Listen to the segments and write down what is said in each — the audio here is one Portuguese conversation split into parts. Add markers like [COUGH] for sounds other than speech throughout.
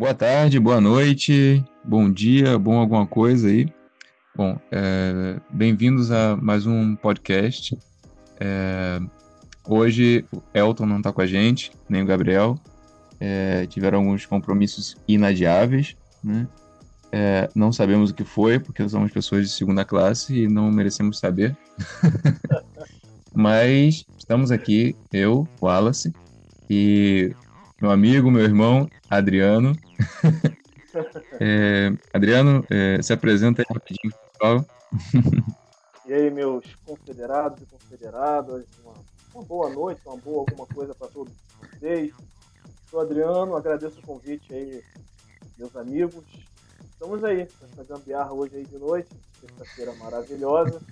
Boa tarde, boa noite, bom dia, bom alguma coisa aí. Bom, é, bem-vindos a mais um podcast. É, hoje o Elton não está com a gente, nem o Gabriel. É, tiveram alguns compromissos inadiáveis, né? É, não sabemos o que foi, porque somos pessoas de segunda classe e não merecemos saber. [LAUGHS] Mas estamos aqui, eu, Wallace, e meu amigo, meu irmão, Adriano. [LAUGHS] é, Adriano, é, se apresenta aí rapidinho, pessoal. e aí, meus confederados e confederadas, uma, uma boa noite, uma boa alguma coisa para todos vocês. Sou Adriano, agradeço o convite aí, meus amigos. Estamos aí, nessa gambiarra hoje aí de noite, sexta-feira maravilhosa,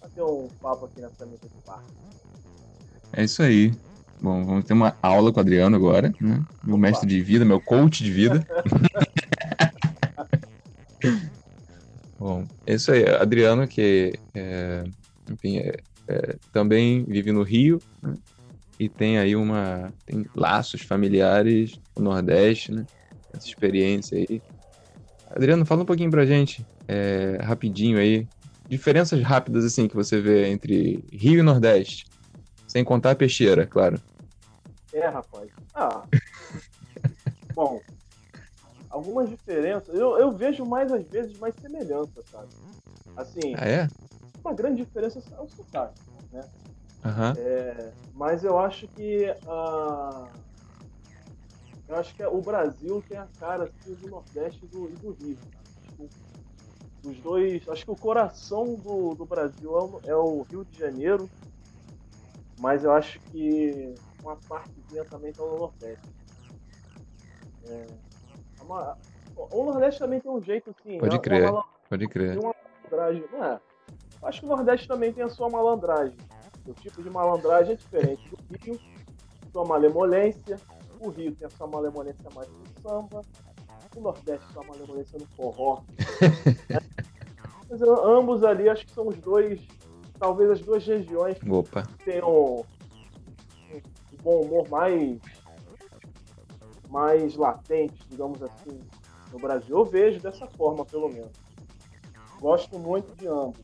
para ter um papo aqui nessa mesa de parque. É isso aí. Bom, vamos ter uma aula com o Adriano agora, né? Meu mestre de vida, meu coach de vida. [LAUGHS] Bom, é isso aí. Adriano, que é, enfim, é, é, também vive no Rio né? e tem aí uma. tem laços familiares no Nordeste, né? Essa experiência aí. Adriano, fala um pouquinho pra gente, é, rapidinho aí. Diferenças rápidas, assim, que você vê entre Rio e Nordeste. Sem contar a peixeira, claro. É, rapaz. Ah. [LAUGHS] Bom, algumas diferenças. Eu, eu vejo mais, às vezes, mais semelhança, sabe? Assim. Ah, é? Uma grande diferença é o sotaque, né? Uhum. É, mas eu acho que. Uh, eu acho que o Brasil tem a cara assim, do Nordeste e do, e do Rio. Tipo, os dois. Acho que o coração do, do Brasil é o, é o Rio de Janeiro. Mas eu acho que uma partezinha também está no Nordeste. É, uma, o Nordeste também tem um jeito assim. Pode crer, uma, pode crer. Uma malandragem, não é? Acho que o Nordeste também tem a sua malandragem. O tipo de malandragem é diferente do Rio, sua malemolência. O Rio tem a sua malemolência mais no samba. O Nordeste sua malemolência no forró. né? [LAUGHS] Mas ambos ali acho que são os dois, talvez as duas regiões Opa. que tenham bom humor mais mais latente, digamos assim, no Brasil. Eu vejo dessa forma, pelo menos. Gosto muito de ambos,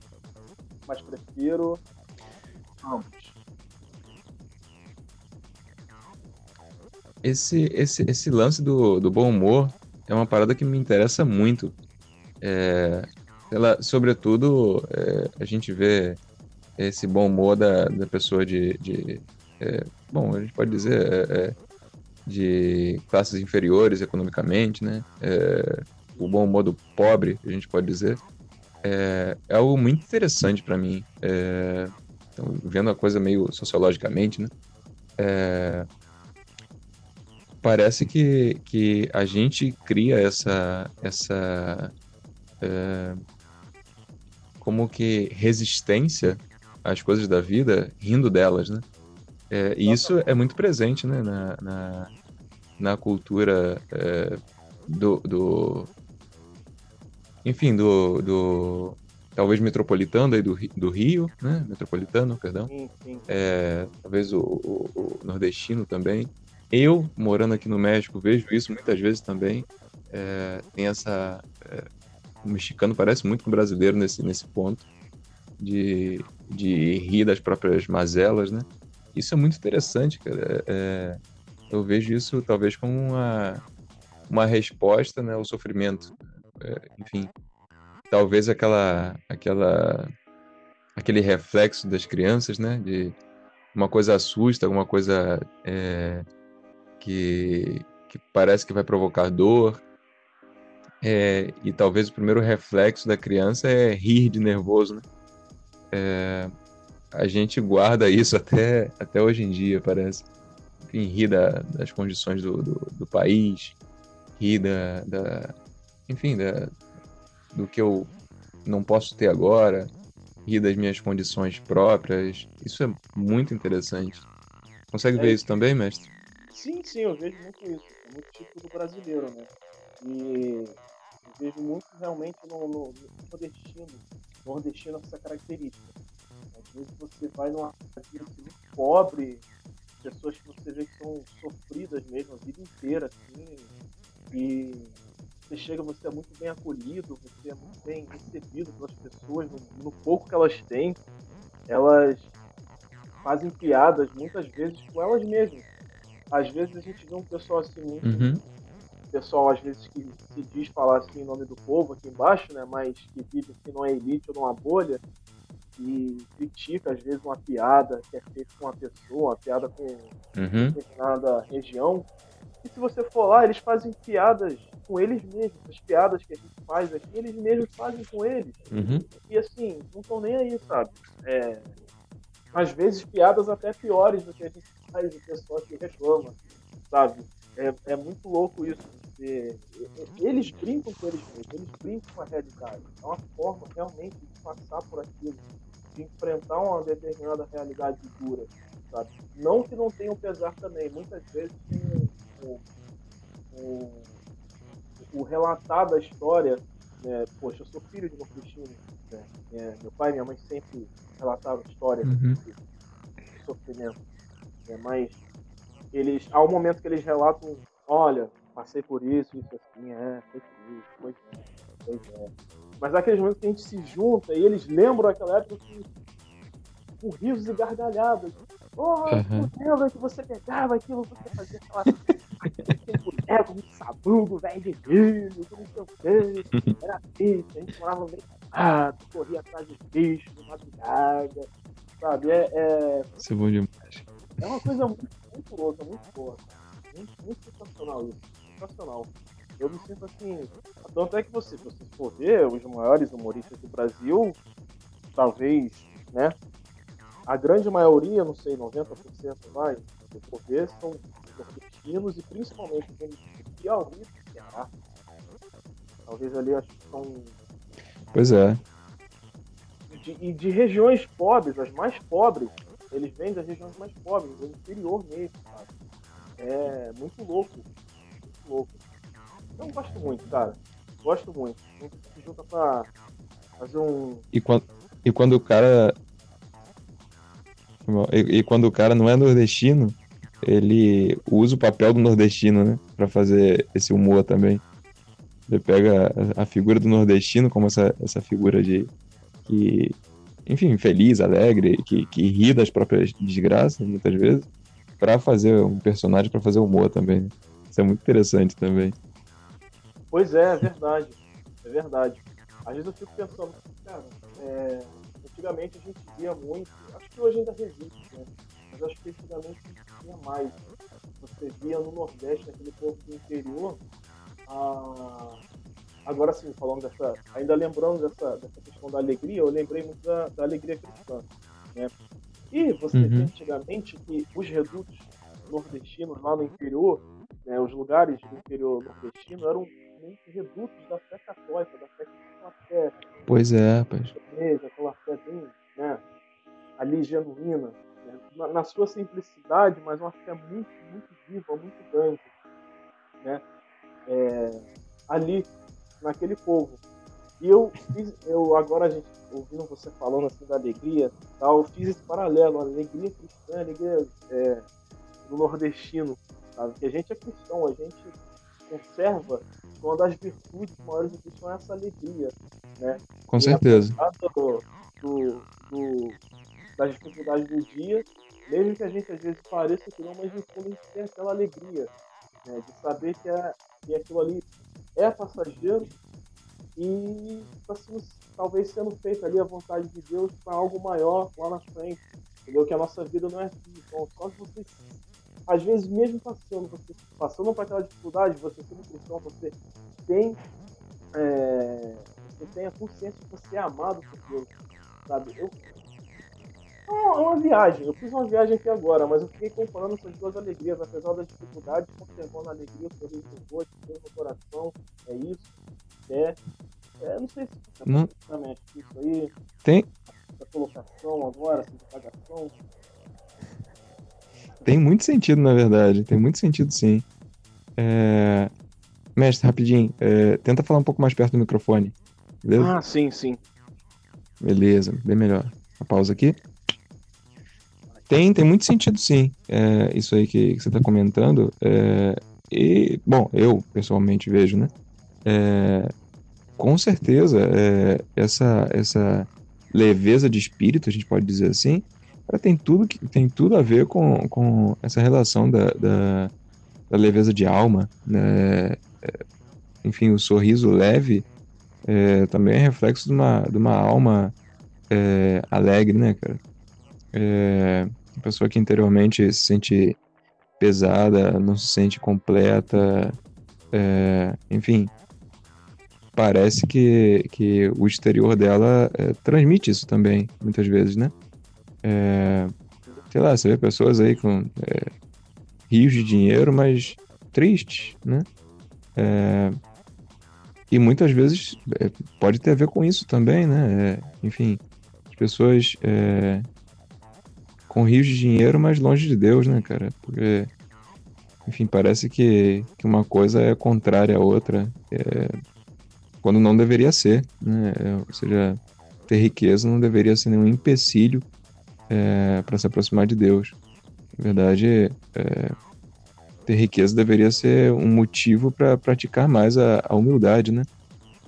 mas prefiro ambos. Esse, esse, esse lance do, do bom humor é uma parada que me interessa muito. É, ela, sobretudo, é, a gente vê esse bom humor da, da pessoa de, de é, bom, a gente pode dizer, é, é, de classes inferiores economicamente, né? É, o bom humor do pobre, a gente pode dizer, é, é algo muito interessante para mim. Então, vendo a coisa meio sociologicamente, né? Parece que, que a gente cria essa, essa é, como que resistência às coisas da vida rindo delas, né? É, e isso é muito presente né, na, na, na cultura é, do, do, Enfim, do, do. Talvez metropolitano aí do, do Rio, né? Metropolitano, perdão. Sim, sim. É, talvez o, o, o, nordestino também. Eu, morando aqui no México, vejo isso muitas vezes também. É, tem essa. É, o mexicano parece muito com o brasileiro nesse, nesse ponto. De, de rir das próprias mazelas, né? Isso é muito interessante, cara. É, eu vejo isso talvez como uma, uma resposta né, ao sofrimento. É, enfim, talvez aquela, aquela, aquele reflexo das crianças, né? De uma coisa assusta, alguma coisa é, que, que parece que vai provocar dor. É, e talvez o primeiro reflexo da criança é rir de nervoso, né? É, a gente guarda isso até, até hoje em dia, parece. Enfim, ri da, das condições do, do, do país, ri da, da, enfim, da, do que eu não posso ter agora, ri das minhas condições próprias. Isso é muito interessante. Consegue é, ver isso também, mestre? Sim, sim, eu vejo muito isso. É muito típico do brasileiro, né? E eu vejo muito realmente no, no, no nordestino, nordestino essa característica às vezes você vai numa vida assim, muito pobre, pessoas que você vê que são sofridas mesmo a vida inteira, assim, e você é muito bem acolhido, você é muito bem recebido pelas pessoas, no, no pouco que elas têm, elas fazem piadas muitas vezes com elas mesmas. Às vezes a gente vê um pessoal assim muito. Uhum. Pessoal, às vezes, que se diz falar assim em nome do povo aqui embaixo, né? Mas que vive assim numa elite ou numa bolha e critica, às vezes, uma piada que é feita com uma pessoa, uma piada com uhum. determinada região. E se você for lá, eles fazem piadas com eles mesmos. As piadas que a gente faz aqui, eles mesmos fazem com eles. Uhum. E assim, não estão nem aí, sabe? É, às vezes piadas até piores do que a gente faz o pessoal que reclama, sabe? É, é muito louco isso. Porque eles brincam com eles mesmos, eles brincam com a realidade. É uma forma realmente de passar por aquilo, de enfrentar uma determinada realidade dura, sabe? Não que não tenham pesar também, muitas vezes tem o, o, o relatar da história, né? Poxa, eu sou filho de uma Cristina, né? É, meu pai e minha mãe sempre relataram histórias uhum. de sofrimento, né? mas eles, há um momento que eles relatam, olha, passei por isso, isso assim, é, foi isso, foi isso, pois é. Mas aqueles momentos que a gente se junta e eles lembram aquela época que, com risos e gargalhadas. Oh, uhum. lembra que você pegava aquilo, você fazia aquela [LAUGHS] é, com um sabugo, velho de milho, não sei o quê. [LAUGHS] Era bicho, a gente morava bem ah, corria atrás de bicho, de madrugada, sabe? É, é... Isso é bom demais. É uma coisa muito, muito louca, muito boa. Muito, muito sensacional isso. Sensacional. Eu me sinto assim. Tanto é que você, se você for ver, os maiores humoristas do Brasil, talvez, né? A grande maioria, não sei, 90% vai, se for ver, são nordestinos e principalmente os Piauí e Ceará. Talvez ali acho que são. Pois é. De, e de regiões pobres, as mais pobres, eles vêm das regiões mais pobres, do interior mesmo, sabe? É muito louco. Muito louco. Eu gosto muito, cara. Gosto muito. Gente se junta pra fazer um. E quando, e quando o cara. E, e quando o cara não é nordestino, ele usa o papel do nordestino, né? Pra fazer esse humor também. Ele pega a, a figura do nordestino como essa, essa figura de. que enfim, feliz, alegre, que, que ri das próprias desgraças, muitas vezes, para fazer um personagem, para fazer humor também. Né? Isso é muito interessante também. Pois é, é verdade. É verdade. Às vezes eu fico pensando, cara, é, antigamente a gente via muito, acho que hoje ainda resiste, né? Mas acho que antigamente a gente via mais. Você via no Nordeste, naquele povo do interior, a, agora sim, falando dessa, ainda lembrando dessa, dessa questão da alegria, eu lembrei muito da, da alegria cristã, né? E você uhum. vê antigamente que os redutos nordestinos lá no interior, né, os lugares do interior nordestino eram redutos da fé católica, da fé da fé. Pois é, rapaz. Aquela fé bem, né, ali genuína, né, na, na, sua simplicidade, mas uma fé muito, muito viva, muito grande, né? É, ali naquele povo. E eu fiz, eu agora a gente ouvindo você falando assim da alegria, tal, eu fiz esse paralelo, a alegria cristã, a alegria é, do nordestino, sabe? Que a gente é cristão, a gente conserva uma das virtudes maiores do cristão é essa alegria, né? Com e certeza. Do, do, do, das dificuldades do dia, mesmo que a gente às vezes pareça que não, mas no fundo a gente tem aquela alegria, né? De saber que, é, que aquilo ali é passageiro e está talvez sendo feita ali a vontade de Deus para algo maior lá na frente. Entendeu? Que a nossa vida não é assim. Então, só que você, às vezes, mesmo passando, você, passando por aquela dificuldade, você sendo cristão, você tem, é, você tem a consciência de você é amado por Deus. Sabe? Eu, é uma viagem. Eu fiz uma viagem aqui agora, mas eu fiquei comparando essas duas alegrias, apesar das dificuldades, conservando a alegria, o sorriso no rosto, no coração. É isso. É. é não sei se não. exatamente isso aí. Tem. Essa colocação agora, essa propagação. Tem muito sentido, na verdade. Tem muito sentido, sim. É... Mestre, rapidinho. É... Tenta falar um pouco mais perto do microfone. Beleza? Ah, sim, sim. Beleza, bem melhor. A pausa aqui. Tem, tem muito sentido, sim. É, isso aí que, que você está comentando. É, e, bom, eu pessoalmente vejo, né? é, com certeza, é, essa, essa leveza de espírito, a gente pode dizer assim, ela tem tudo, que, tem tudo a ver com, com essa relação da, da, da leveza de alma. Né? É, enfim, o sorriso leve é, também é reflexo de uma, de uma alma é, alegre, né, cara? É, pessoa que interiormente se sente pesada, não se sente completa, é, enfim, parece que, que o exterior dela é, transmite isso também, muitas vezes, né? É, sei lá, você vê pessoas aí com é, rios de dinheiro, mas tristes, né? É, e muitas vezes é, pode ter a ver com isso também, né? É, enfim, as pessoas é, com rios de dinheiro, mas longe de Deus, né, cara? Porque, enfim, parece que, que uma coisa é contrária à outra, quando não deveria ser, né? Ou seja, ter riqueza não deveria ser nenhum empecilho é, para se aproximar de Deus. Na verdade, é, ter riqueza deveria ser um motivo para praticar mais a, a, humildade, né?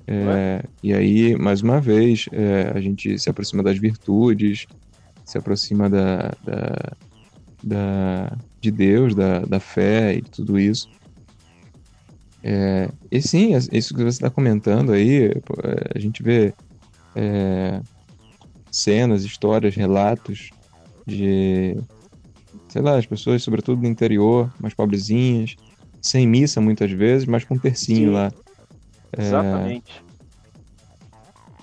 É, e aí, mais uma vez, é, a gente se aproxima das virtudes, se aproxima da, da, da de Deus, da, da fé e tudo isso. É, e sim, isso que você está comentando aí, é, a gente vê é, cenas, histórias, relatos de, sei lá, as pessoas, sobretudo no interior, mais pobrezinhas, sem missa muitas vezes, mas com tercinho sim. lá. É, Exatamente.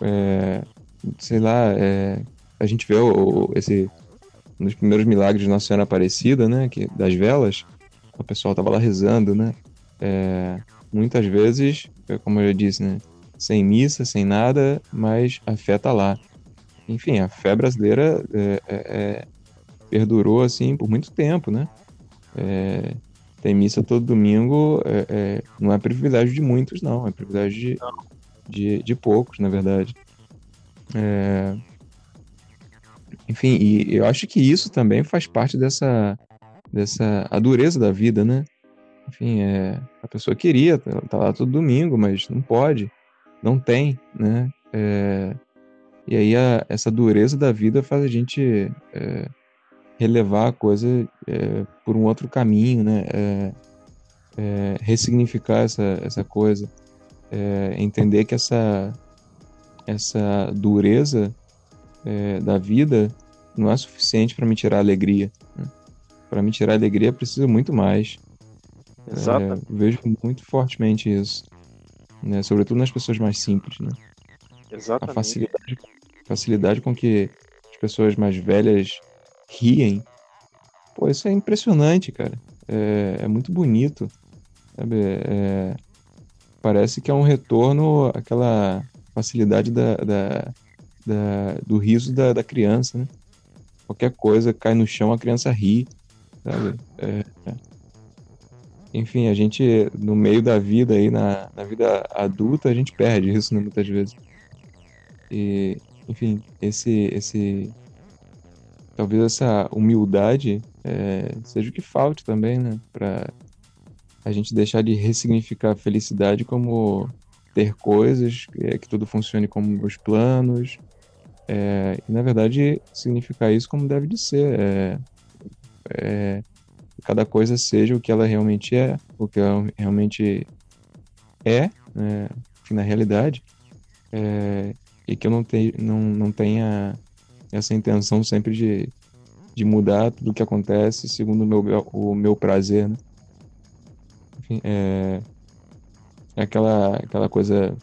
É, sei lá, é, a gente vê o, o, esse um dos primeiros milagres de Nossa Senhora Aparecida, né, que das velas, o pessoal tava lá rezando, né, é, muitas vezes, é como eu já disse, né, sem missa, sem nada, mas a fé tá lá. Enfim, a fé brasileira é, é, é perdurou assim por muito tempo, né? É, tem missa todo domingo, não é privilégio de muitos, não, é privilégio de, de, de poucos, na verdade. É, enfim, e eu acho que isso também faz parte dessa, dessa a dureza da vida, né? Enfim, é, a pessoa queria tá, tá lá todo domingo, mas não pode, não tem, né? É, e aí a, essa dureza da vida faz a gente é, relevar a coisa é, por um outro caminho, né? É, é, ressignificar essa, essa coisa, entender que essa, essa dureza é, da vida não é suficiente para me tirar alegria. Né? Para me tirar alegria, preciso muito mais. Exato. É, vejo muito fortemente isso. Né? Sobretudo nas pessoas mais simples. Né? Exatamente. A facilidade, facilidade com que as pessoas mais velhas riem. Pô, isso é impressionante, cara. É, é muito bonito. Sabe? É, parece que é um retorno àquela facilidade da, da da, do riso da, da criança, né? Qualquer coisa cai no chão, a criança ri, sabe? É, é. Enfim, a gente, no meio da vida aí, na, na vida adulta, a gente perde isso, né, muitas vezes. E, enfim, esse, esse, talvez essa humildade é, seja o que falte também, né, para a gente deixar de ressignificar a felicidade como ter coisas, é, que tudo funcione como os planos, é, e na verdade significar isso como deve de ser. É, é, cada coisa seja o que ela realmente é, o que ela realmente é, né, na realidade, é, e que eu não, te, não, não tenha essa intenção sempre de, de mudar tudo o que acontece segundo o meu, o meu prazer. Né? Enfim, é, é aquela, aquela coisa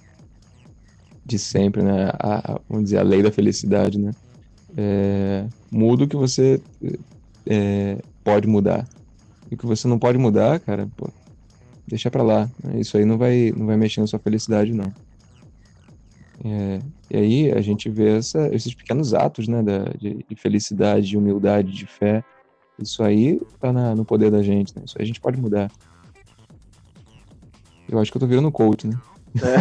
de sempre, né? A, vamos dizer, a lei da felicidade, né? É, muda o que você é, pode mudar. E o que você não pode mudar, cara, pô, deixa pra lá. Né? Isso aí não vai, não vai mexer na sua felicidade, não. É, e aí a gente vê essa, esses pequenos atos, né, da, de, de, felicidade, de humildade, de fé. Isso aí tá na, no poder da gente, né? Isso aí a gente pode mudar. Eu acho que eu tô virando coach, né? É.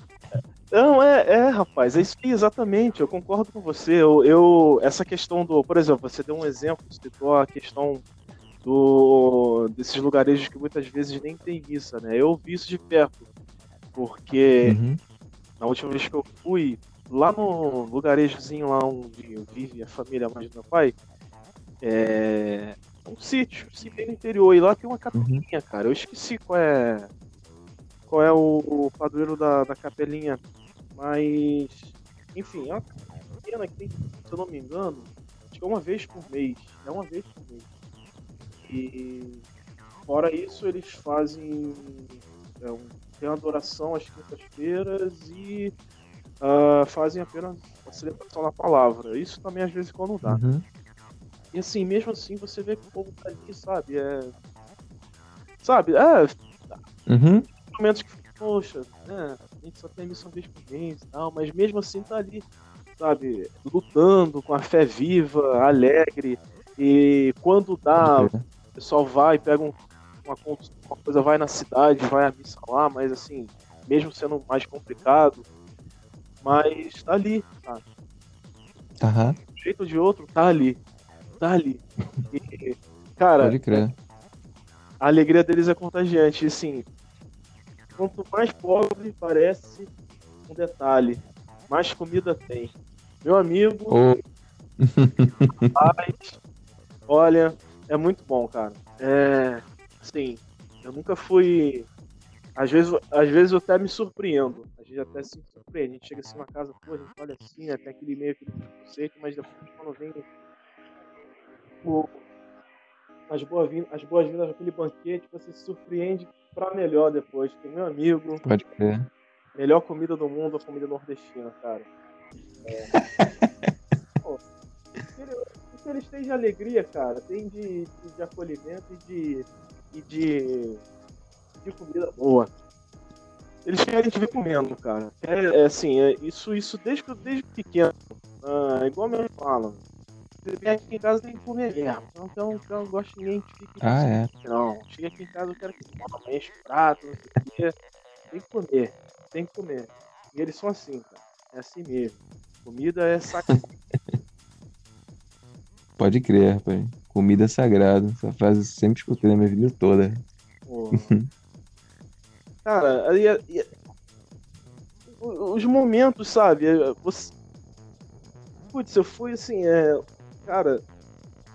[LAUGHS] Não, é, é, rapaz, é isso exatamente, eu concordo com você. Eu, eu, essa questão do, por exemplo, você deu um exemplo, citou a questão do desses lugarejos que muitas vezes nem tem missa, né? Eu vi isso de perto, porque Uhum. na última vez que eu fui, lá no lugarejozinho lá onde vive a família mais do meu pai, é um sítio, sítio bem no interior, e lá tem uma capelinha, cara. Eu esqueci qual é qual é o, o padroeiro da, da capelinha, mas enfim, é uma pequena que tem, se eu não me engano, acho que é uma vez por mês. É uma vez por mês. E fora isso, eles fazem é, um, tem uma adoração às quintas-feiras e ah, fazem apenas a celebração da palavra. Isso também às vezes quando dá. Uhum. E assim, mesmo assim, você vê que o povo tá ali, sabe? É. Sabe? É, Uhum. momentos que, poxa, né? A gente só tem missão vez por mês e tal, mas mesmo assim tá ali, sabe? Lutando com a fé viva, alegre. E quando dá, crer. O pessoal vai, pega um- uma, uma coisa, vai na cidade, vai à missa lá, mas assim, mesmo sendo mais complicado, mas tá ali, tá? Aham. De um jeito ou de outro, tá ali. Tá ali. [LAUGHS] E, cara, Pode crer. a alegria deles é contagiante. E, assim, quanto mais pobre parece, um detalhe, mais comida tem. Meu amigo, Ô, Mas, olha, é muito bom, cara. É, assim, eu nunca fui. Às vezes, às vezes eu até me surpreendo. A gente até se surpreende. A gente chega assim na casa, pô, a gente olha assim, né, tem aquele meio aquele conceito, mas depois quando vem o- as boas-vindas, as boas-vindas daquele banquete, você se surpreende pra melhor depois. Tem meu amigo, pode crer. melhor comida do mundo, a comida nordestina, cara. É. [LAUGHS] Pô, que eles têm de alegria, cara, tem de, de, de acolhimento e de, e de, de comida boa. Eles querem te ver comendo, cara. É, é assim, é, isso, isso desde, eu- desde pequeno. Ah, igual meu irmão fala. Você vem aqui em casa tem que comer mesmo. Então, então eu não gosto de ninguém que fique Ah, é. não, chega aqui em casa, eu quero que coma, enche o prato, não sei o quê. Tem que comer, tem que comer. E eles são assim, cara. É assim mesmo. Comida é sagrado. Pode crer, rapaz. Comida é sagrado. Essa frase eu sempre escutei na minha vida toda. [LAUGHS] Cara, aí- o- os momentos, sabe? é, Você... Putz, eu fui assim, é. Cara,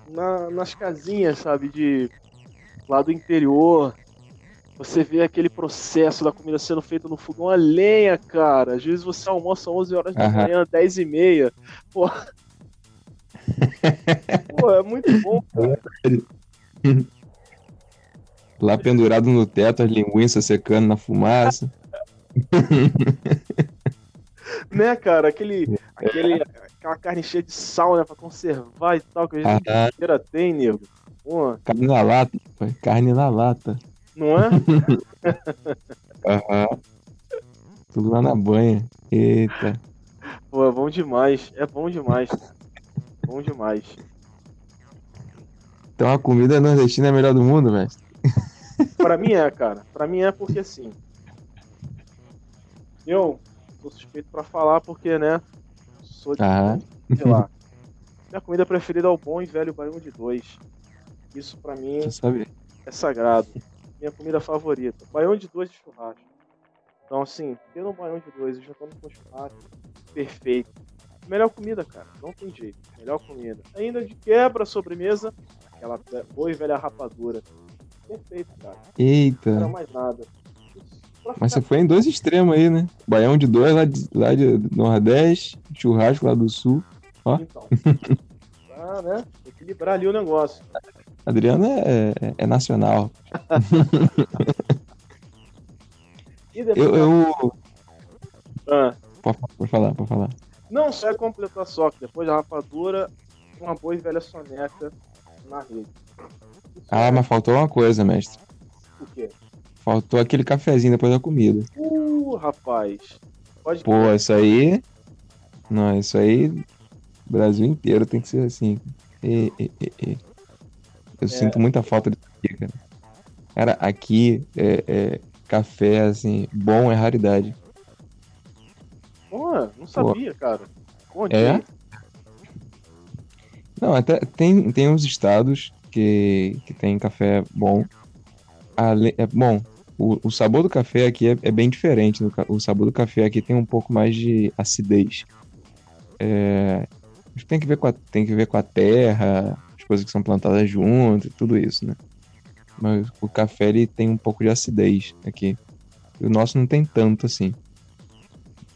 na- nas casinhas, sabe? De. Lá do interior. Você vê aquele processo da comida sendo feita no fogão a lenha, cara. Às vezes você almoça 11 horas da manhã, 10 e meia. Pô. Pô, é muito bom, cara. Lá pendurado no teto, as linguiças secando na fumaça. Né, cara? Aquele, aquele, aquela carne cheia de sal, né? Pra conservar e tal, que a gente Ah, inteira tem, nego. Pô, carne na lata, rapaz. Carne na lata. não é? [LAUGHS] Aham. Tudo lá na banha. Eita. Pô, é bom demais. É bom demais. Bom demais. Então a comida nordestina é a melhor do mundo, mestre? Pra mim é, cara. Pra mim é porque assim. Eu sou suspeito pra falar porque, né? Sou de. Aham. Sei lá. Minha comida preferida é o bom e velho baião de dois. Isso pra mim é sagrado. Minha comida favorita. Baião de dois de churrasco. Então, assim, tendo um baião de dois e juntando com churrasco, perfeito. Melhor comida, cara. Não tem jeito. Melhor comida. Ainda de quebra, sobremesa, aquela boa e velha rapadura. Perfeito, cara. Não Eita. mais nada. Mas você foi em dois extremos aí, né? Baião de dois lá de, lá de Nordeste, churrasco lá do Sul. ó. Então. Pra, né? Equilibrar ali o negócio. Adriano é, é- é nacional. [LAUGHS] E depois. Eu, eu... Ah, Pode, pode falar, pode falar. Não só é completar só, que depois da rapadura, uma boa e velha soneca na rede. Ah, é mas faltou uma coisa, mestre. o quê? Faltou aquele cafezinho depois da comida. Uh, rapaz. Pode Pô, isso aí. Não, isso aí. O Brasil inteiro tem que ser assim. E, e, e. Eu sinto muita falta disso aqui, cara. Cara, aqui é, é café, assim, bom é raridade. Pô, não sabia, cara. Onde? É? Não, até tem, tem uns estados que, que tem café bom. Ale, é, bom, o, o sabor do café aqui é, é bem diferente. O sabor do café aqui tem um pouco mais de acidez. É, tem que ver com a, tem que ver com a terra, as coisas que são plantadas junto, tudo isso, né? Mas o café ele tem um pouco de acidez aqui. O nosso não tem tanto assim.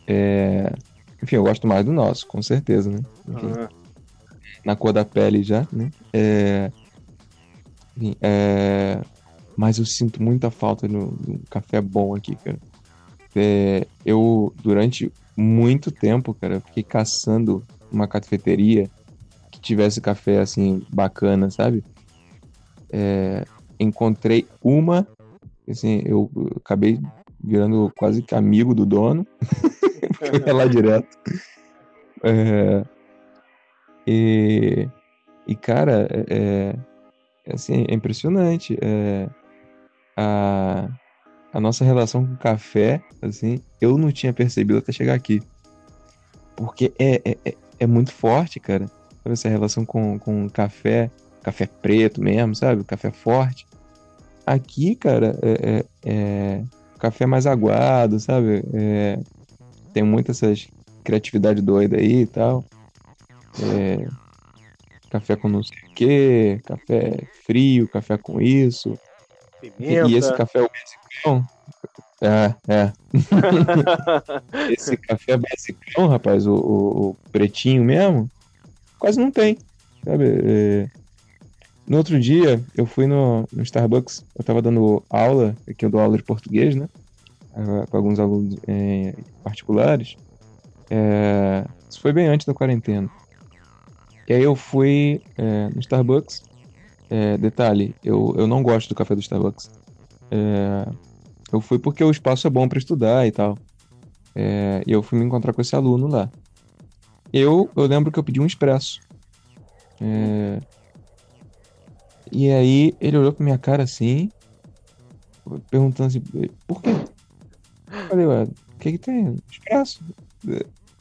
É... Enfim, eu gosto mais do nosso, com certeza, né? Enfim, Na cor da pele já, né? É... Enfim, é... Mas eu sinto muita falta no, no café bom aqui, cara. É... Eu, durante muito tempo, cara, fiquei caçando uma cafeteria que tivesse café, assim, bacana, sabe? É... Encontrei uma, assim, eu acabei virando quase que amigo do dono. [LAUGHS] Fui [LAUGHS] lá direto. É, e, e, cara, é, é, assim, é impressionante. É, a, a nossa relação com o café, assim, eu não tinha percebido até chegar aqui. Porque é, é, é, é muito forte, cara. Sabe, essa relação com, com café, café preto mesmo, sabe? Café forte. Aqui, cara, é, é, é café mais aguado, sabe? É, tem muita essas criatividade doida aí e tal. É, café com não sei o que, café frio, café com isso. Pimenta. E esse café é basicão. É, é. [LAUGHS] esse café basicão, rapaz, o, o, o, pretinho mesmo, quase não tem. Sabe? É... No outro dia, eu fui no, no Starbucks, eu tava dando aula, aqui eu dou aula de português, né? Com alguns alunos é, particulares. É, isso foi bem antes da quarentena. E aí eu fui é, no Starbucks. Detalhe, eu, eu não gosto do café do Starbucks. Eu fui porque o espaço é bom para estudar e tal. E eu fui me encontrar com esse aluno lá. Eu, eu lembro que eu pedi um expresso. e aí ele olhou pra minha cara assim, perguntando assim, por quê? Falei, ué, o que que tem? Expresso.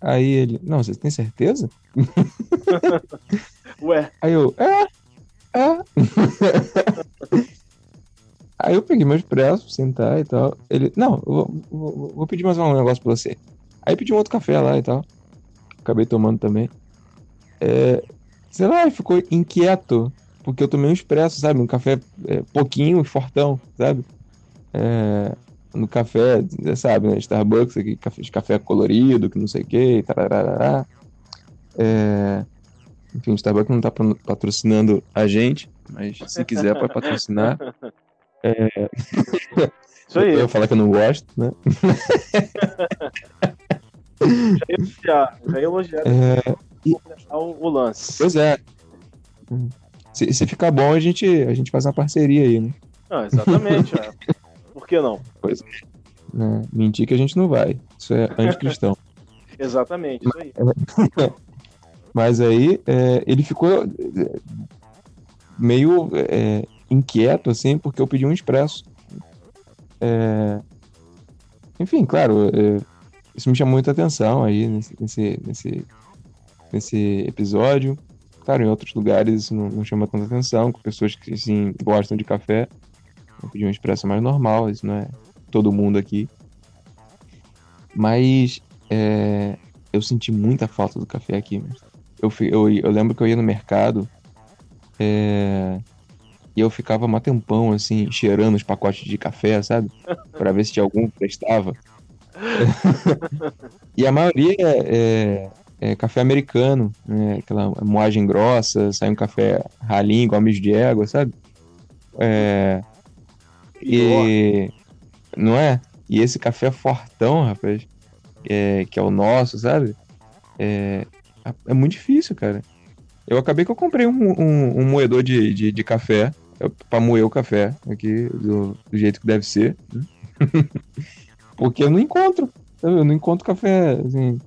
Aí ele, não, você tem certeza? [LAUGHS] Ué. Aí eu, é, é. [LAUGHS] Aí eu peguei meu expresso, sentar e tal. Ele, não, eu vou, vou, vou, pedir mais um negócio pra você. Aí pedi um outro café lá e tal. Acabei tomando também. É, sei lá, ele ficou inquieto. Porque eu tomei um expresso, sabe? Um café é, pouquinho, fortão, sabe? É, no café, sabe, né? Starbucks, aqui, café, café colorido, que não sei o que, tarará. É... Enfim, o Starbucks não tá patrocinando a gente, mas se quiser pode patrocinar. É... Isso aí. Eu ia falar que eu não gosto, né? já ia elogiar, já ia elogiar é... e... o, o, lance. Pois é. Se, se ficar bom, a gente, a gente faz uma parceria aí, né? Não, exatamente. é que não? Pois é. Mentir que a gente não vai. Isso é anticristão. [LAUGHS] Exatamente, isso aí. [LAUGHS] Mas aí é, ele ficou é, meio é, inquieto, assim, porque eu pedi um expresso. É, enfim, claro, é, isso me chamou muita atenção aí nesse, nesse, nesse, nesse episódio. Claro, em outros lugares isso não, não chama tanta atenção, com pessoas que assim, gostam de café. Eu pedi uma expresso mais normal, isso não é todo mundo aqui. Mas é, eu senti muita falta do café aqui. Eu, eu, eu lembro que eu ia no mercado é, e eu ficava um tempão, assim, cheirando os pacotes de café, sabe? para ver se tinha algum que prestava. [LAUGHS] e a maioria é, é, é café americano, né? aquela moagem grossa, sai um café ralinho, igual mijo de égua, sabe? É, e. Não é? E esse café fortão, rapaz, é, que é o nosso, sabe? É, é muito difícil, cara. Eu acabei que eu comprei um, um, um moedor de, de, de, café é, pra moer o café aqui do, do jeito que deve ser. Né? [LAUGHS] Porque eu não encontro. Eu não encontro café assim,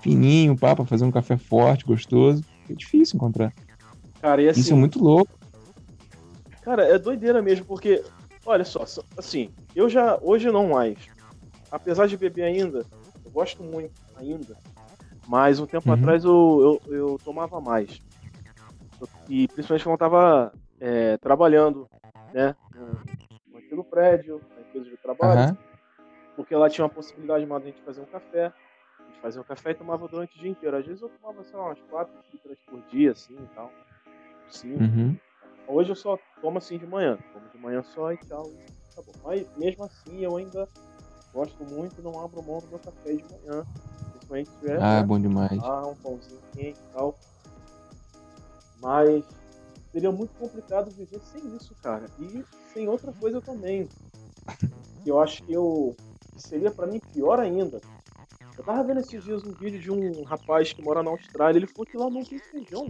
fininho, pá, pra fazer um café forte, gostoso. É difícil encontrar. Cara, assim, Isso é muito louco. Cara, é doideira mesmo, porque Olha só, assim, eu já. Hoje não mais. Apesar de beber ainda, eu gosto muito ainda. Mas um tempo uhum. atrás eu, eu, eu, tomava mais. E principalmente quando eu tava é, trabalhando, né? Aqui no prédio, na empresa de trabalho. Uhum. Porque lá tinha uma possibilidade de a gente fazer um café. A gente fazia um café e tomava durante o dia inteiro. Às vezes eu tomava, sei lá, umas quatro xícaras por dia, assim e tal. Cinco. Uhum. Hoje eu só tomo assim de manhã. Tomo de manhã só e tal. Tá bom. Mas mesmo assim eu ainda gosto muito e não abro mão do meu café de manhã. Principalmente se tiver. Ah, é bom demais. Ah, um pãozinho quente e tal. Mas seria muito complicado viver sem isso, cara. E sem outra coisa também. Eu acho que eu seria para mim pior ainda. Eu tava vendo esses dias um vídeo de um rapaz que mora na Austrália, ele falou que lá não tem feijão.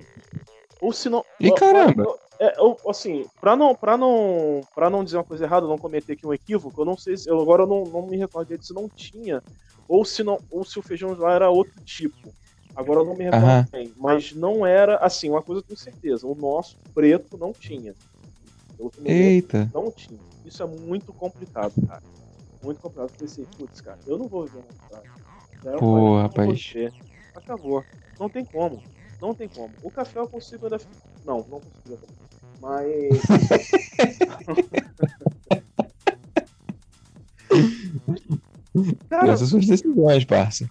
Ou se não. E caramba! É, eu, assim, pra não, pra, não, pra não dizer uma coisa errada, não cometer aqui um equívoco, eu não sei se. Eu, agora eu não, não me recordo se não tinha, ou se, não, ou se o feijão lá era outro tipo. Agora eu não me recordo uhum. bem. Mas não era, assim, uma coisa eu tenho certeza. O nosso preto não tinha. Eita! Não tinha. Isso é muito complicado, cara. Muito complicado. Eu pensei, putz, cara, eu não vou viver na cidade. Pô, rapaz. Acabou. Não tem como. Não tem como. O café eu consigo ainda. Não, não consigo. Mas. Cara, Pensa suas decisões, parça.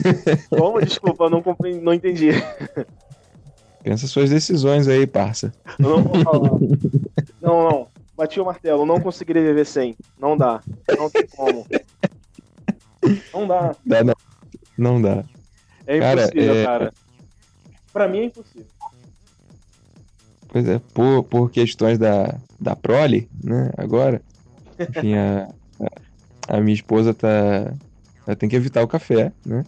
[LAUGHS] Como? Desculpa, não, compreendi, não entendi. Pensa suas decisões aí, parça. não vou falar. Não, não. Bati o martelo. Não conseguiria viver sem. Não dá. Não tem como. Não dá. dá não. não dá. É impossível, cara. É... cara. Pra mim é impossível. Pois é, por, por questões da, da prole, né, agora, enfim, a, a, a minha esposa tá, ela tem que evitar o café, né,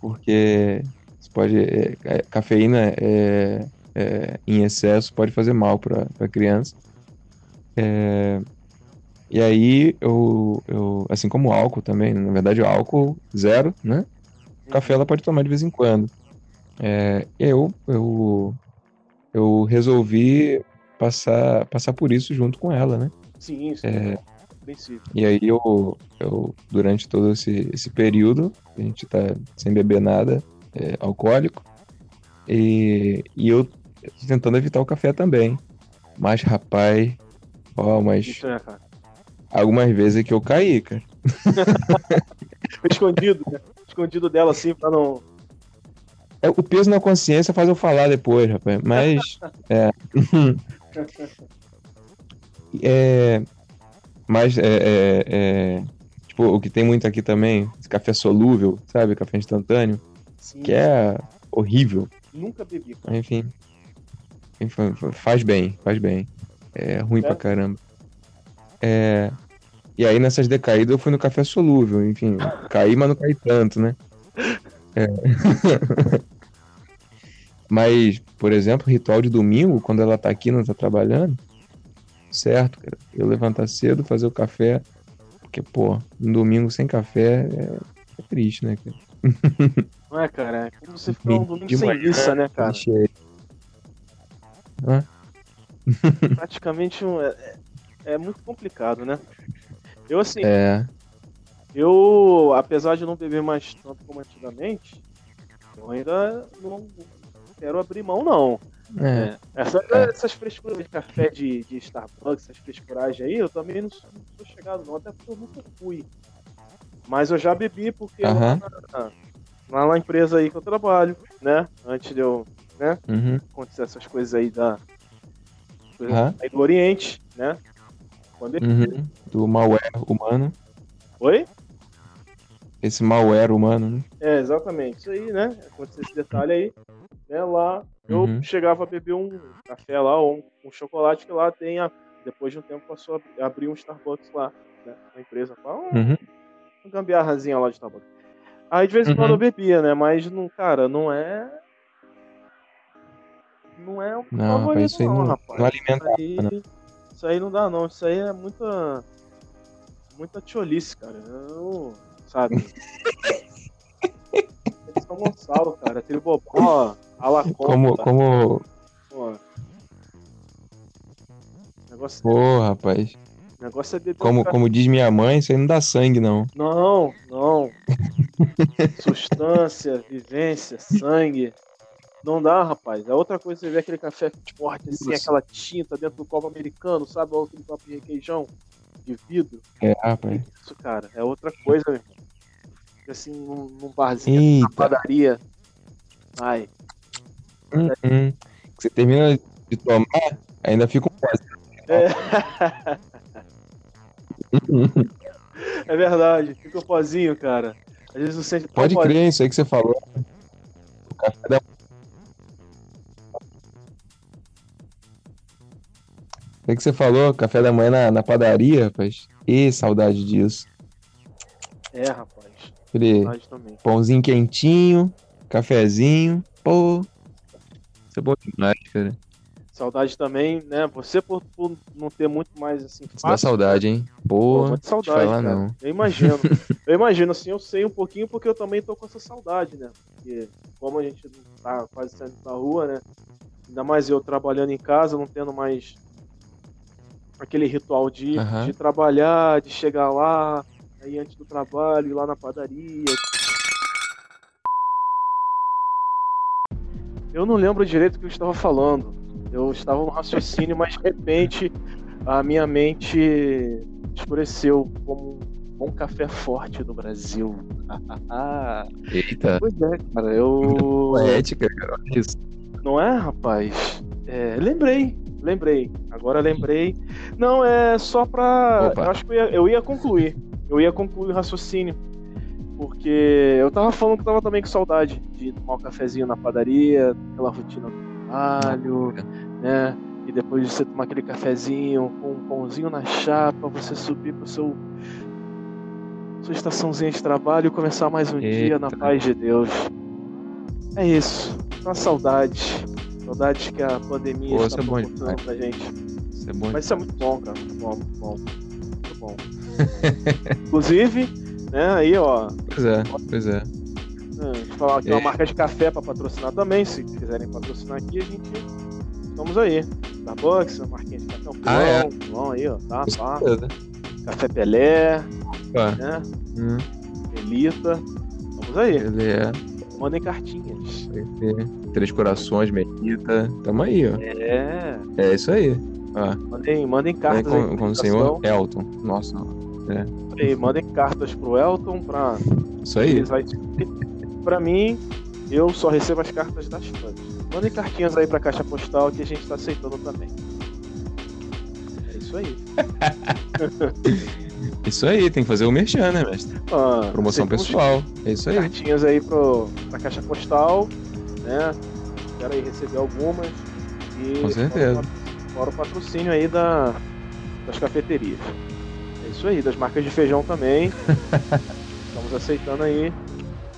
porque pode, é, é, cafeína é, é, em excesso pode fazer mal para a criança. É, e aí, eu, eu, assim como o álcool também, na verdade o álcool zero, né, o café ela pode tomar de vez em quando. É, eu, eu, eu resolvi passar, passar por isso junto com ela, né? Sim, sim. É, e aí eu, eu, durante todo esse, esse período, a gente tá sem beber nada é, alcoólico, e, e eu tentando evitar o café também. Mas, rapaz, ó, mas. É, algumas vezes que eu caí, cara. [LAUGHS] Escondido, né? Escondido dela assim pra não é, o peso na consciência faz eu falar depois, rapaz. Mas. [LAUGHS] é. é. Mas é, é, é, Tipo, o que tem muito aqui também, esse café solúvel, sabe? Café instantâneo. Sim. Que é horrível. Nunca bebi. Enfim. Enfim. Faz bem, faz bem. É ruim é? pra caramba. É. E aí nessas decaídas eu fui no café solúvel, enfim, caí, mas não caí tanto, né? É. [LAUGHS] Mas, por exemplo, ritual de domingo, quando ela tá aqui, não tá trabalhando, certo, cara. Eu levantar cedo, fazer o café, porque, pô, um domingo sem café é, é triste, né, cara? Não é, cara? É você ficar um domingo sem missa, né, cara? Hã? Praticamente um, é, é, é muito complicado, né? Eu, assim, é. Eu, apesar de não beber mais tanto como antigamente, eu ainda não quero abrir mão, não. É. é. Essa, é. Essas frescuras de café de, de Starbucks, essas frescuragens aí, eu também não sou, não sou, chegado, não, até porque eu nunca fui. Mas eu já bebi porque lá, na, na empresa aí que eu trabalho, né? Antes de eu, né? Uhum. Acontecer essas coisas aí da. Aí do Oriente, né? Quando ele... uhum. Do malware humano. Oi? Esse malware humano, né? É, exatamente. Isso aí, né? Aconteceu esse detalhe aí. Né, lá eu uhum. chegava a beber um café lá ou um, um, chocolate que lá tem a, depois de um tempo passou a abrir um Starbucks lá, né, na empresa, um, uhum. uma gambiarrazinha lá de Starbucks. Aí de vez em quando eu uhum. bebia, né, mas não, cara, não é não é um não, favorito isso aí não, rapaz. Não alimenta, isso, aí, né? isso aí não dá não, isso aí é muita muita tcholice, cara. Eu, sabe? São Gonçalo, cara, aquele bobó, Alacon, como, tá? como... Pô. Negócio Pô, é... rapaz. negócio é como, como diz minha mãe, isso aí não dá sangue, não. Não, não. Substância, vivência, sangue. Não dá, rapaz. É outra coisa você ver aquele café forte, assim, Isso. aquela tinta dentro do copo americano, sabe? Ou aquele copo de requeijão de vidro. É, rapaz. Isso, cara, é outra coisa, meu irmão. Assim, num, num barzinho, na Eita. padaria. Ai, Hum, hum. Você termina de tomar, ainda fica um pó. [LAUGHS] é verdade. Fica o pozinho, cara. Às vezes você sente Pode crer, isso aí que você falou. O café da aí que você falou, café da manhã na, na padaria, rapaz. E saudade disso. É, rapaz. Aquele pãozinho quentinho, cafezinho. Pô. Isso é bom demais, cara. Saudade também, né? Você por, por não ter muito mais assim. Isso dá fácil, saudade, hein? Pô, Pô, saudade, falar cara. não. Eu imagino. [LAUGHS] eu imagino, assim, eu sei um pouquinho porque eu também tô com essa saudade, né? Porque como a gente não tá quase saindo da rua, né? Ainda mais eu trabalhando em casa, não tendo mais aquele ritual de, de trabalhar, de chegar lá, aí antes do trabalho, ir lá na padaria. Eu não lembro direito o que eu estava falando. Eu estava no raciocínio, mas de repente a minha mente escureceu como um bom café forte do Brasil. [LAUGHS] Eita. pois é, cara, eu. Poética, cara. Isso. Não é, rapaz? É, lembrei, lembrei. Agora lembrei. Não, é só pra. Opa. Eu acho que eu ia, eu ia concluir. Eu ia concluir o raciocínio. Porque eu tava falando que tava também com saudade de tomar um cafezinho na padaria, aquela rotina do trabalho, né? E depois de você tomar aquele cafezinho com um pãozinho na chapa, você subir pro seu sua estaçãozinha de trabalho e começar mais um dia na Eita. paz de Deus. É isso. Uma saudade. Saudade que a pandemia Pô, está é proporcionando pra gente. Isso é bom. Mas isso é muito bom, cara. Muito bom, muito bom. Muito bom. [LAUGHS] Inclusive, né, aí, ó, Pois é, pois é. né, deixa eu falar aqui uma É. marca de café pra patrocinar também. Se quiserem patrocinar aqui, a gente. Estamos aí. Starbucks, a marquinha de café, um pilão, Ah, é. um aí, ó. Tá, tá. Café Pelé, Opa. né? Hum, Elita. Vamos aí. ele é. Mandem cartinhas. Três corações, Mesquita. Tamo aí, ó. É. É isso aí. Ó, Mandem, mandem é cartas aí com, de com o senhor Elton. Nossa, Aí, mandem cartas pro Elton pra isso aí. vai Pra mim, eu só recebo as cartas das fãs. Mandem cartinhas aí pra caixa postal que a gente tá aceitando também. É isso aí. [LAUGHS] Isso aí, tem que fazer o merchan, né, mestre? Ah, Promoção pessoal. É isso aí. Cartinhas aí pro, pra caixa postal, né? Quero aí receber algumas. E Com certeza. Fora, o- fora o patrocínio aí da, das cafeterias. É isso aí, das marcas de feijão também. [LAUGHS] Estamos aceitando aí.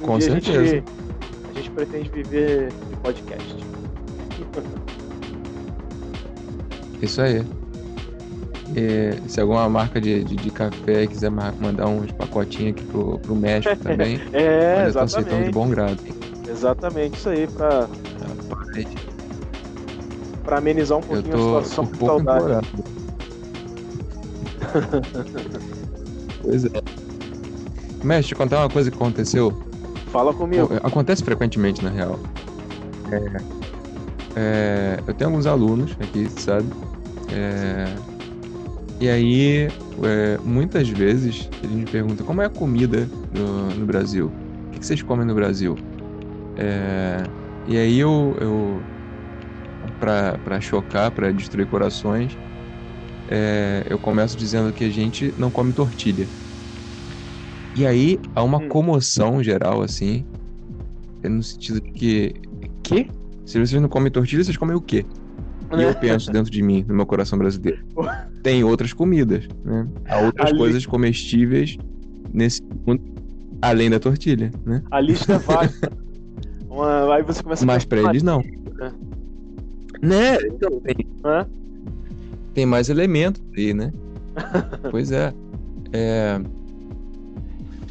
Um Com certeza. A gente, a gente pretende viver de podcast. Isso aí. E se alguma marca de, de, de café quiser ma- mandar uns pacotinhos aqui pro, pro México [LAUGHS] também, É, olha, tô aceitando de bom grado. Exatamente isso aí, pra, Rapaz, pra amenizar um Eu pouquinho a tô situação de pouco saudade. [LAUGHS] pois é. Mestre, te contar uma coisa que aconteceu. Fala comigo. Acontece frequentemente, na real. É, é, eu tenho alguns alunos aqui, sabe? É, e aí, é, muitas vezes, eles me perguntam como é a comida no, no Brasil? O que, que vocês comem no Brasil? É, e aí eu, eu pra chocar, pra destruir corações, é, eu começo dizendo que a gente não come tortilha. E aí há uma Hum. comoção geral, assim, é no sentido de que. Que? Se vocês não comem tortilha, vocês comem o quê? E eu penso [LAUGHS] dentro de mim, no meu coração brasileiro. Tem outras comidas, né? Há outras Ali- coisas comestíveis nesse mundo, além da tortilha, né? A lista é vasta. [LAUGHS] Uma- aí você começa Mas a pra eles não. né? Né? Então, tem, Hã? Tem mais elementos aí, né? [LAUGHS] pois é. É,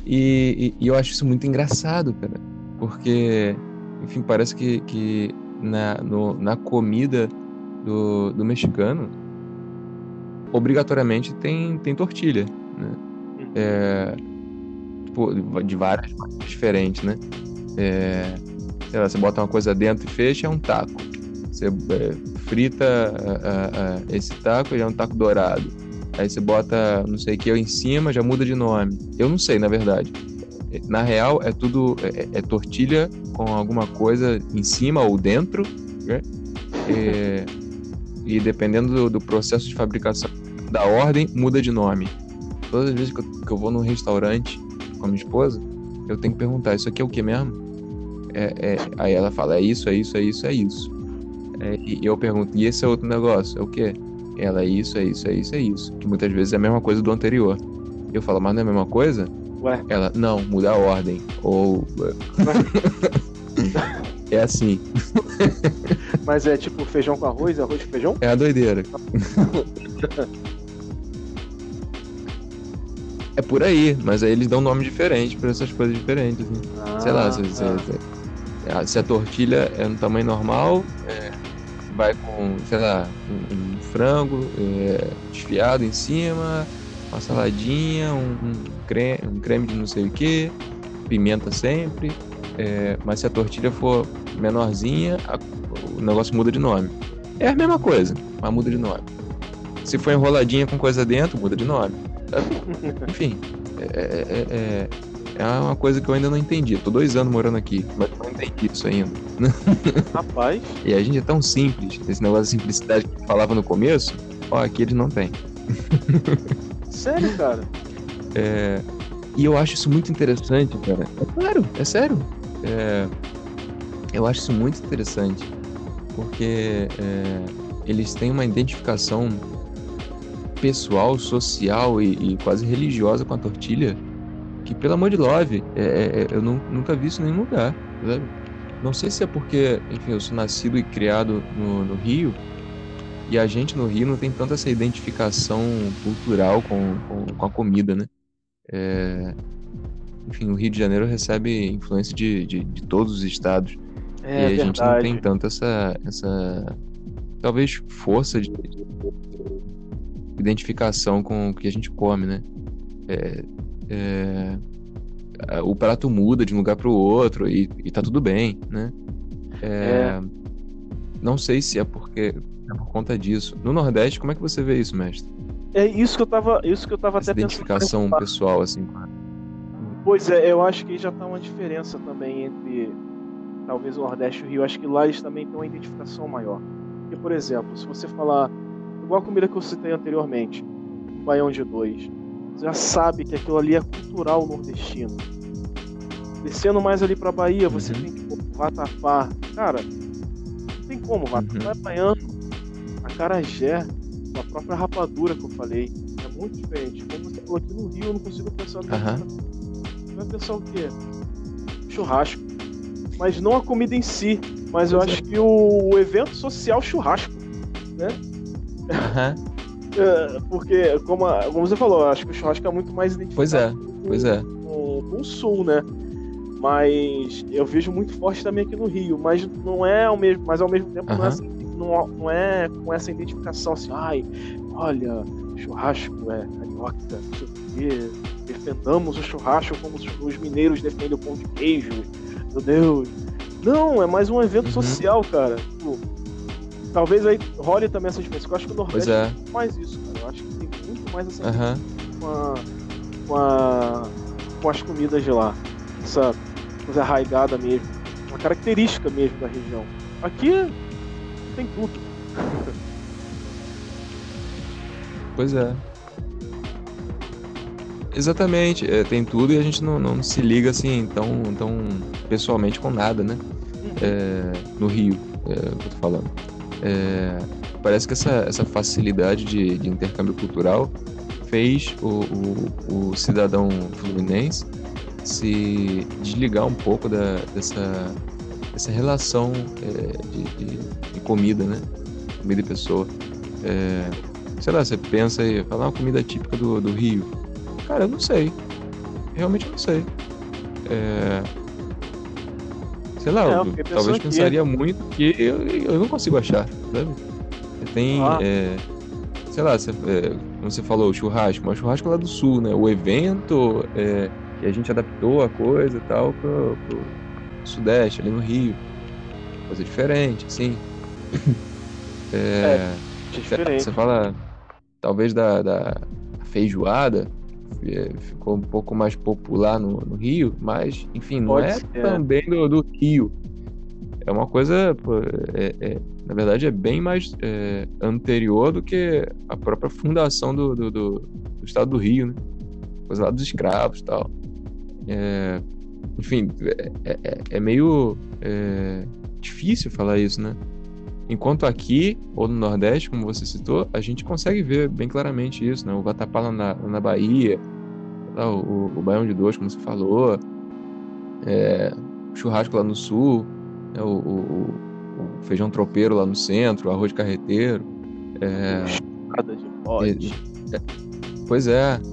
E, e- e eu acho isso muito engraçado, cara. Porque, enfim, parece que, que na, no- na comida do, do mexicano, obrigatoriamente tem, tem tortilha, né? É, tipo, de várias marcas diferentes, né? É, sei lá, você bota uma coisa dentro e fecha, é um taco. Você é, frita uh, uh, esse taco, ele é um taco dourado. Aí você bota não sei o que em cima, já muda de nome. Eu não sei, na verdade. Na real, é tudo. É, é tortilha com alguma coisa em cima ou dentro. Né? É, e dependendo do, do, processo de fabricação da ordem, muda de nome. Todas as vezes que eu, que eu vou num restaurante com a minha esposa, eu tenho que perguntar: Isso aqui é o que mesmo? É, é, aí ela fala: É isso, é isso, é isso, é isso. É, e eu pergunto: E esse é outro negócio? É o quê? Ela é isso, é isso, é isso, é isso. Que muitas vezes é a mesma coisa do anterior. Eu falo: Mas não é a mesma coisa? Ué? Ela: Não, muda a ordem. Ou. [LAUGHS] é assim. Mas é tipo feijão com arroz, arroz com feijão? É a doideira. [LAUGHS] é por aí, mas aí eles dão nome diferente para essas coisas diferentes. Né? Ah, Sei lá, se, se, ah. se, a tortilha é no tamanho normal, é, vai com, sei lá, um, um frango é, desfiado em cima, uma saladinha, um, um, creme, um creme de não sei o que, pimenta sempre. É, mas se a tortilha for menorzinha, a, o negócio muda de nome. É a mesma coisa, mas muda de nome. Se for enroladinha com coisa dentro, muda de nome. [LAUGHS] Enfim, é, é, é, uma coisa que eu ainda não entendi. Tô dois anos morando aqui, mas não entendi isso ainda. [LAUGHS] Rapaz. e a gente é tão simples, esse negócio de simplicidade que eu falava no começo, ó, aqui eles não têm. [LAUGHS] Sério, cara? É, e eu acho isso muito interessante, cara. É claro, é sério. É, eu acho isso muito interessante, porque é, eles têm uma identificação pessoal, social e, e, quase religiosa com a tortilha, que pelo amor de love, é, é, é eu não, nunca vi isso em nenhum lugar. Sabe? Não sei se é porque, enfim, eu sou nascido e criado no, no, Rio, e a gente no Rio não tem tanta essa identificação cultural com, com, com a comida, né? É, enfim, o Rio de Janeiro recebe influência de, de, de todos os estados. É, e a verdade. gente não tem tanto essa, essa talvez força de, de identificação com o que a gente come, né? É, é, o prato muda de um lugar para o outro e, e tá tudo bem, né? É, é, não sei se é porque é por conta disso. No Nordeste, como é que você vê isso, mestre? É isso que eu tava, isso que eu tava Essa até identificação pensando. pessoal, assim. Pois é, eu acho que já tá uma diferença também entre talvez o Nordeste e o Rio. Acho que lá eles também têm uma identificação maior. Porque, por exemplo, se você falar igual a comida que eu citei anteriormente, Baião de Dois, já sabe que aquilo ali é cultural nordestino. Descendo mais ali pra Bahia, você uhum. tem que vatapá. Cara, não tem como, vatapá uhum. é baiano, acarajé, a própria rapadura que eu falei, é muito diferente. Como você falou aqui no Rio, eu não consigo pensar uhum. Vai pensar o quê? Churrasco. Mas não a comida em si, mas eu acho que o, o evento social churrasco, né? Uhum. É, porque, como, a, como você falou, acho que o churrasco é muito mais identificado pois é, com, pois é. Com, com, o sul, né? Mas eu vejo muito forte também aqui no Rio, mas não é ao mesmo, mas ao mesmo tempo uhum. não, é assim, não, não, é com essa identificação assim, ai, olha, churrasco é carioca, não sei o quê, defendamos o churrasco como os mineiros defendem o pão de queijo, meu Deus. Não, é mais um evento uhum. social, cara. Talvez aí role também essa diferença. Eu acho que o Nordeste é. tem mais isso, cara. Eu acho que tem muito mais essa uhum. com, a, com, a, com as comidas de lá. Essa coisa arraigada mesmo. Uma característica mesmo da região. Aqui tem tudo. Pois é. Exatamente, é, tem tudo e a gente não, não se liga assim tão, tão pessoalmente com nada, né? Uhum. É, no Rio, é, eu tô falando. É, parece que essa, essa facilidade de, de intercâmbio cultural fez o, o, o, cidadão fluminense se desligar um pouco da, dessa, dessa relação é, de, de, de, comida, né? Comida e pessoa. É, sei lá, você pensa e fala uma comida típica do, do Rio. Cara, eu não sei. Realmente eu não sei. É, Sei lá, é, eu, talvez aqui. pensaria muito que eu, eu não consigo achar, sabe? Tem. Ah. É, sei lá, você, é, como você falou, churrasco, mas churrasco é lá do sul, né? O evento, é, e a gente adaptou a coisa e tal pro, pro, Sudeste, ali no Rio. Coisa diferente, assim. [LAUGHS] É, É diferente. você fala, talvez, da, da feijoada, é, ficou um pouco mais popular no, no Rio, mas, enfim, não Pode é ser. também do, do Rio. É uma coisa, é- é- na verdade, é bem mais é, anterior do que a própria fundação do, do, do- do estado do Rio, né? Coisa lá dos escravos e tal. É, enfim, é, é- é meio é, difícil falar isso, né? Enquanto aqui, ou no Nordeste, como você citou, a gente consegue ver bem claramente isso, né? O vatapá lá na, na Bahia, lá, o, o baião de dois, como você falou, é, o churrasco lá no Sul, né? o, o- o feijão tropeiro lá no centro, o arroz carreteiro. É, de bode. Pois é. [LAUGHS]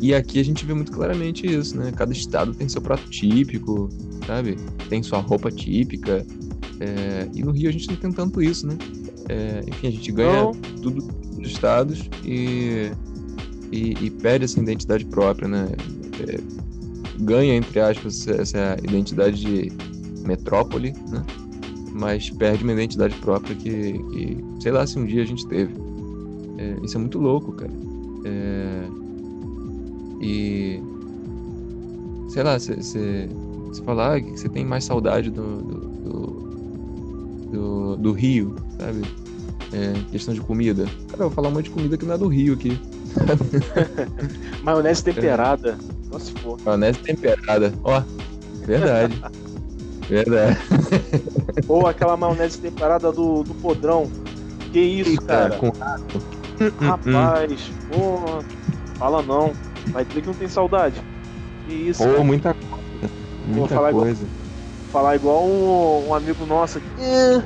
e aqui a gente vê muito claramente isso, né? Cada estado tem seu prato típico, sabe? Tem sua roupa típica. É, E no Rio a gente não tem tanto isso, né? É, Enfim, a gente ganha Não. tudo dos estados e, e, e perde essa identidade própria, né? É, ganha, entre aspas, essa identidade de metrópole, né? Mas perde uma identidade própria que, que sei lá se um dia a gente teve. É, isso é muito louco, cara. É, e. Sei lá, você falar que você tem mais saudade do, do, do, do- Rio, sabe? É, questão de comida. Cara, eu vou falar um monte de comida que não é do Rio aqui. [LAUGHS] Maionese temperada. Só se for. Maionese temperada. Ó, verdade. verdade. [LAUGHS] Ou aquela maionese temperada do, do podrão. Que isso, cara? Com... [LAUGHS] Rapaz, porra. Fala não. Vai dizer que não tem saudade. Que isso, Pô, cara? muita. Muita falar igual- coisa. Falar igual um, um amigo nosso aqui. "É,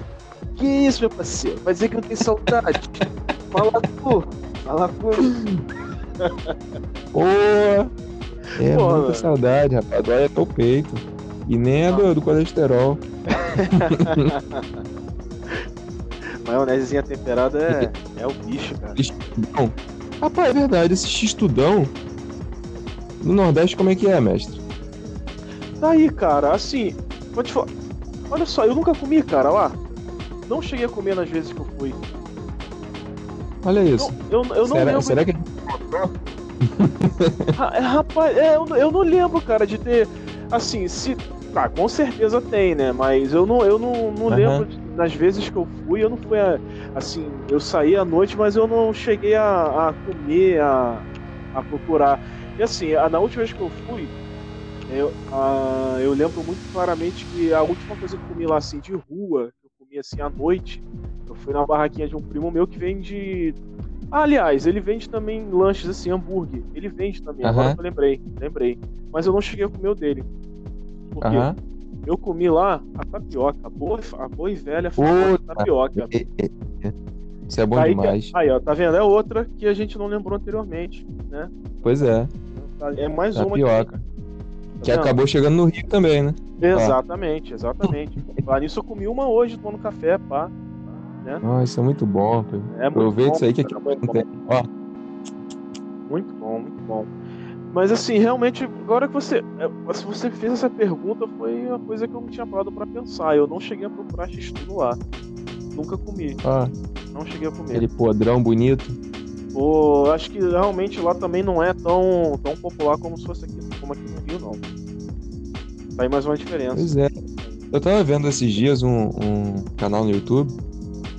Que isso, meu parceiro? Vai dizer que não tem saudade. [LAUGHS] Fala tu. Fala tu. Pô! É muita mano. saudade, rapaz. Dói até o peito. E nem é do, do colesterol. [LAUGHS] Maionesezinha temperada é, é o bicho, cara. Xistudão. Rapaz, é verdade. Esse xistudão. No Nordeste, como é que é, mestre? Tá aí, cara, assim, vou te falar. Olha só, eu nunca comi, cara, lá. Não cheguei a comer nas vezes que eu fui. Olha isso. Eu, eu, eu não será, lembro. será que. É, Rapaz, é, eu, eu não lembro, cara, de ter. Assim, se. Tá, com certeza tem, né? Mas eu não, eu não, não Aham. lembro de- das vezes que eu fui, eu não fui a- assim, eu saí à noite, mas eu não cheguei a, a comer, a, a procurar. E assim, a- na última vez que eu fui, eu, a- eu lembro muito claramente que a última coisa que eu comi lá assim de rua, que eu comi assim à noite, eu fui na barraquinha de um primo meu que vende. Ah, aliás, ele vende também lanches assim, hambúrguer. Ele vende também, agora Aham. que eu lembrei, lembrei. Mas eu não cheguei a comer o dele. Porque Aham. eu comi lá a tapioca, a boa, a boa e velha Puta. tapioca. Isso é bom aí, demais. aí, ó, tá vendo? É outra que a gente não lembrou anteriormente, né? Pois é. É mais uma que- Tapioca. Que vendo? acabou chegando no Rio também, né? Exatamente, exatamente. Lá nisso eu comi uma hoje, tô no café, pá. Ah, isso é muito bom, pô. É muito Aproveita bom, isso aí que aqui cara, muito não bom. Ó, Muito bom, muito bom. Mas assim, realmente, agora que você. é, Se você fez essa pergunta, foi uma coisa que eu não tinha parado pra pensar. Eu não cheguei a procurar x-tudo lá. Nunca comi, ó, não cheguei a comer. aquele podrão bonito. Pô, acho que realmente lá também não é tão, tão popular como se fosse aqui, como aqui no Não. Tá aí mais uma diferença. Pois é. Eu tava vendo esses dias um, um canal no YouTube,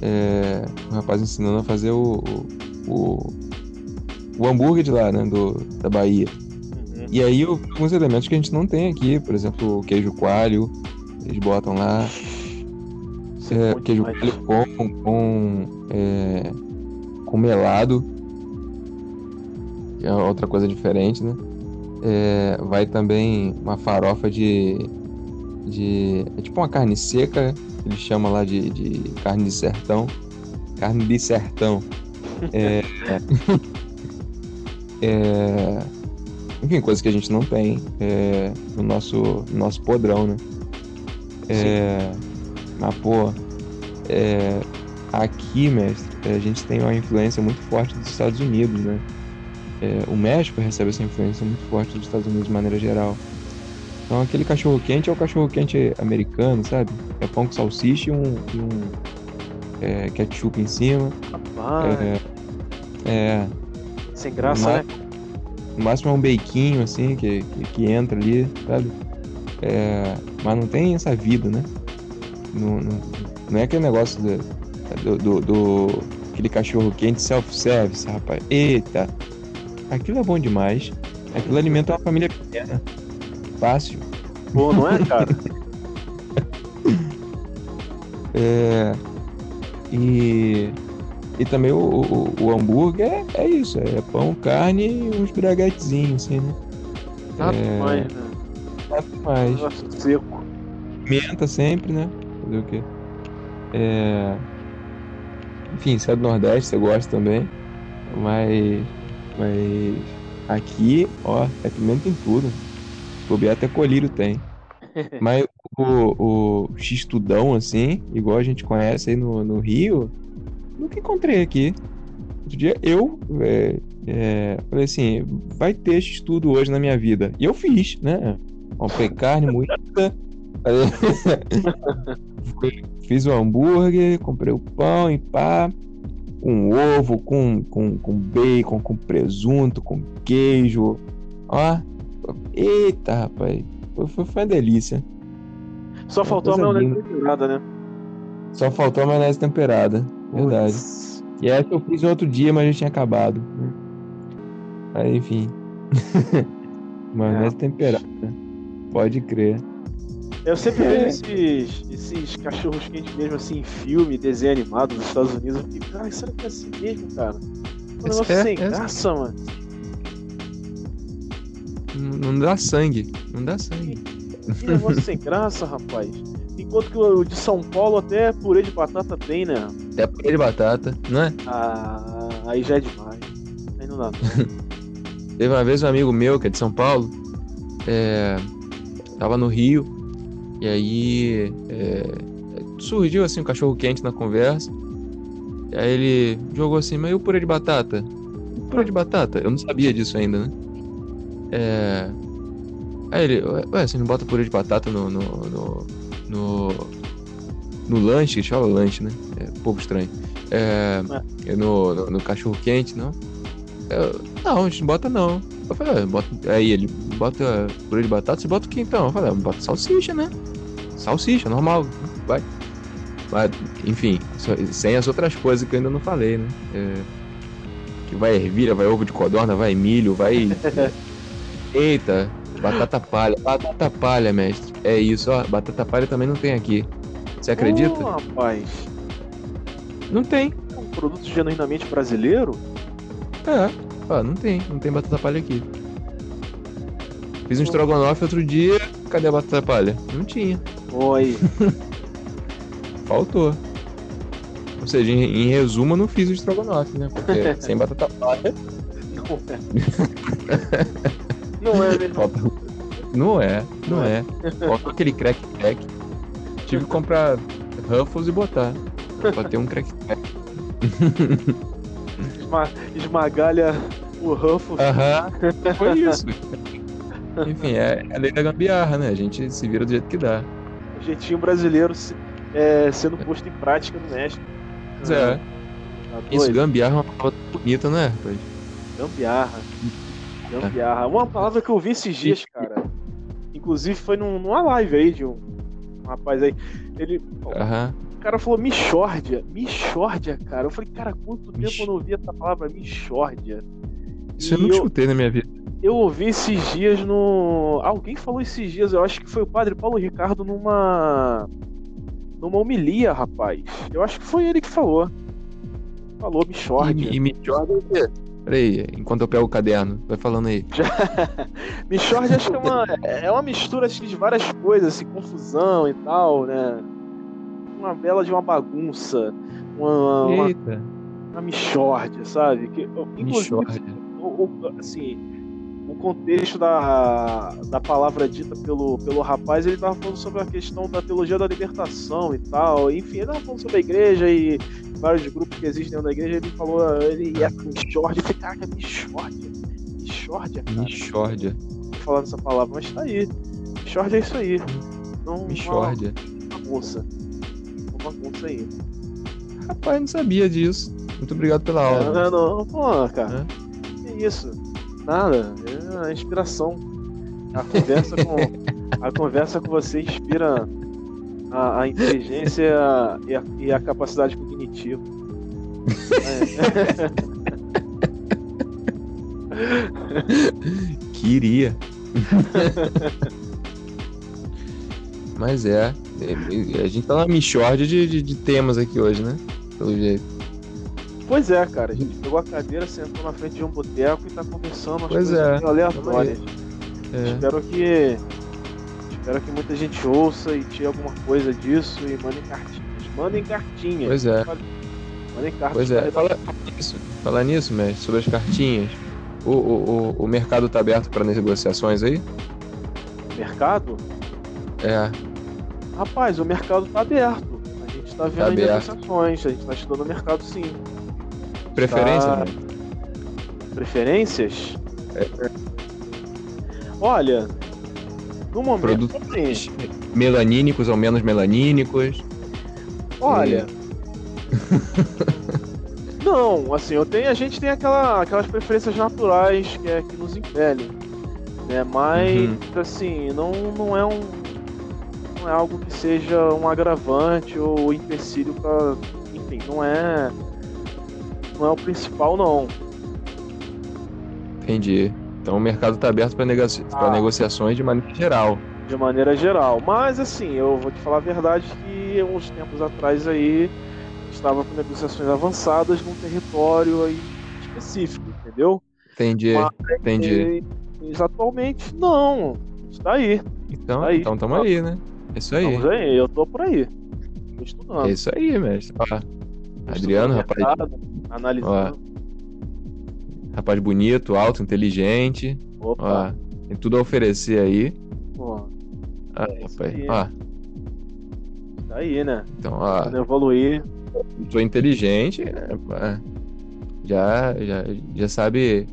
é, um rapaz ensinando a fazer o, o, o, hambúrguer de lá, né, do, da Bahia. Uhum. E aí alguns elementos que a gente não tem aqui, por exemplo, o queijo coalho, eles botam lá, é, bom queijo coalho com, com, é, com melado, que é outra coisa diferente, né? É, vai também uma farofa de, de. É tipo uma carne seca, que eles chamam lá de, de carne de sertão. Carne de sertão. É, [LAUGHS] é, enfim, coisas que a gente não tem é, no, nosso, no nosso podrão, né? É, mas, pô, é, aqui, mestre, a gente tem uma influência muito forte dos Estados Unidos, né? É, o México recebe essa influência muito forte dos Estados Unidos de maneira geral. Então aquele cachorro quente é o cachorro quente americano, sabe? É pão com salsicha e um, e um é, ketchup em cima. Rapaz. É, é, Sem graça, no né? No máximo é um beiquinho, assim, que, que, que entra ali, sabe? É, mas não tem essa vida, né? Não, não, não é aquele negócio do, do, do- do- aquele cachorro quente self-service, rapaz. Eita! Aquilo é bom demais. Aquilo alimenta uma família pequena. Fácil. Pô, não é, cara? [LAUGHS] É, e, e também o, o, o hambúrguer é, é isso, é pão, carne e uns braguetezinhos, assim, né? Nada É. demais, né? Nada mais. Negócio seco. Pimenta sempre, né? Fazer o quê? É... Enfim, você é do Nordeste, você gosta também. Mas. Mas. Aqui, ó, é pimenta em tudo. Se bobear, até colírio tem. [LAUGHS] Mas o, o X-tudão, assim, igual a gente conhece aí no, no Rio, nunca encontrei aqui. Outro dia eu é, é, falei assim: vai ter X-tudo hoje na minha vida. E eu fiz, né? Comprei carne moída. [LAUGHS] Fiz o hambúrguer, comprei o pão e pá, com ovo, com, com, com bacon, com presunto, com queijo. Ó, eita, rapaz, foi, foi, uma delícia. Só faltou a maionese linda. temperada, né? Só faltou a maionese temperada, verdade. Putz. E essa eu fiz outro dia, mas já tinha acabado. né? Aí, enfim. [LAUGHS] maionese temperada, pode crer. Eu sempre É. vejo esses, esses cachorros quentes mesmo assim em filme, desenho animado dos Estados Unidos. Eu fico, cara, será que é assim mesmo, cara? Um negócio é- sem é- graça, mano. Não, não dá sangue, não dá sangue. Que negócio sem graça, rapaz. Enquanto que o de São Paulo até purê de batata tem, né? Até purê de batata, não é? Ah, aí já é demais. Aí não dá. [LAUGHS] Teve uma vez um amigo meu, que é de São Paulo, é, tava no Rio, e aí é, surgiu assim um cachorro quente na conversa. E aí ele jogou assim, mas e o purê de batata? O purê de batata? Eu não sabia disso ainda, né? É, Aí ele, ué, você não bota purê de batata no. no, no, no, no lanche, que chama lanche, né? É um pouco estranho. É, é no, no, no cachorro quente, não? Eu, não, a gente não bota não. Eu falei, bota... aí ele bota purê de batata, você bota o que então? Eu falei, ah, bota salsicha, né? Salsicha, normal, vai. Mas, enfim, sem as outras coisas que eu ainda não falei, né? É, que vai ervilha, vai ovo de codorna, vai milho, vai. [LAUGHS] Eita, batata palha. Batata palha, mestre. É isso, ó. Batata palha também não tem aqui. Você acredita? Ô, rapaz, Não tem. é um produto genuinamente brasileiro? É. Ó, não tem. Não tem batata palha aqui. Fiz um estrogonofe outro dia. Cadê a batata palha? Não tinha. Oi. Faltou. Ou seja, em, em resumo, eu não fiz o estrogonofe, né? Porque [LAUGHS] sem batata palha. [LAUGHS] Não é. Não é mesmo. Falta... Não é, não é. Falta aquele crack crack. Tive que comprar Ruffles e botar. Pra ter um crack crack. [LAUGHS] Esma- esmagalha o Ruffles. Aham, foi isso. Enfim, é a lei da gambiarra, né? A gente se vira do jeito que dá. Jeitinho brasileiro se- é, sendo posto em prática no México. Pois é. Tá Isso, gambiarra é uma palavra bonita, né, rapaz? Gambiarra. Gambiarra. Uma palavra que eu vi esses dias, cara. Inclusive foi num- numa live aí de um, um rapaz aí. Ele. Aham. O cara falou Michórdia. Michórdia, cara. Eu falei, cara, quanto tempo Mich- eu não ouvi essa palavra Michórdia? Isso eu E nunca eu- escutei na minha vida. Eu ouvi esses dias no. Alguém falou esses dias, eu acho que foi o padre Paulo Ricardo numa. numa homilia, rapaz. Eu acho que foi ele que falou. Falou E, Michórdia. e me joga o quê? Peraí, enquanto eu pego o caderno, vai falando aí. [LAUGHS] Michórdia acho que é uma, é uma mistura acho de várias coisas, assim, confusão e tal, né? Uma bela de uma bagunça. Uma, uma, Eita, uma michórdia, sabe? Que, inclusive. O, o- assim, o contexto da, da palavra dita pelo, pelo rapaz, ele tava falando sobre a questão da teologia da libertação e tal. Enfim, ele tava falando sobre a igreja e vários grupos que existem dentro da igreja. Ele falou, ele é michórdia. Eu falei, caraca, michórdia. Michórdia, cara. Michórdia. Falando essa palavra, mas tá aí. Michórdia é isso aí. Não, Michórdia. Uma bagunça. Uma bagunça aí. Rapaz, não sabia disso. Muito obrigado pela aula. Não, não, pô, cara. É. Isso? Nada. É a inspiração. A conversa com, [LAUGHS] a conversa com você inspira a, a inteligência e a, e a, capacidade cognitiva. [LAUGHS] [LAUGHS] É. Queria. Mas é, a gente tá na michórdia de, de, de, temas aqui hoje, né? Pelo jeito. Pois é, cara. A gente pegou a cadeira, sentou na frente de um boteco e tá conversando as pois coisas é. aleatórias. É. Espero que. Espero que muita gente ouça e tire alguma coisa disso e mandem cartinhas. Mandem cartinhas. Pois é. Mandem cartas. Pois é. Fala nisso, falar nisso, mestre, sobre as cartinhas. O, o, o, o mercado tá aberto para negociações aí? Mercado? É. Rapaz, o mercado tá aberto. A gente tá vendo tá negociações, a gente tá estudando o mercado sim. Preferências? Tá... Né? Preferências? É. Olha, no momento. Produtos assim, melanínicos ou menos melanínicos? Olha. [LAUGHS] [LAUGHS] Não, assim, eu tenho, a gente tem aquela, aquelas preferências naturais que, é, que nos impelem. Né? Mas, uhum. assim, não, não é um. Não é algo que seja um agravante ou empecilho para. Enfim, não é. Não é o principal, não. Entendi. Então o mercado está aberto para negocia ah. negociações de maneira geral. De maneira geral. Mas, assim, eu vou te falar a verdade que uns tempos atrás aí estava com negociações avançadas num território aí específico, entendeu? Entendi, Mas, entendi. Mas atualmente, não. Está aí. Então, tá então estamos aí, né? É isso aí. Estamos aí, eu tô por aí. Tô estudando. Isso aí, mestre. Adriano, rapaz. Analisando. Ó, rapaz bonito, alto, inteligente. Opa. Ó, tem tudo a oferecer aí. Ó. Ah, é rapaz. Aí. Ó. Tá aí, né? Então, ó. Quando evoluir sou inteligente, né? já, já, já sabe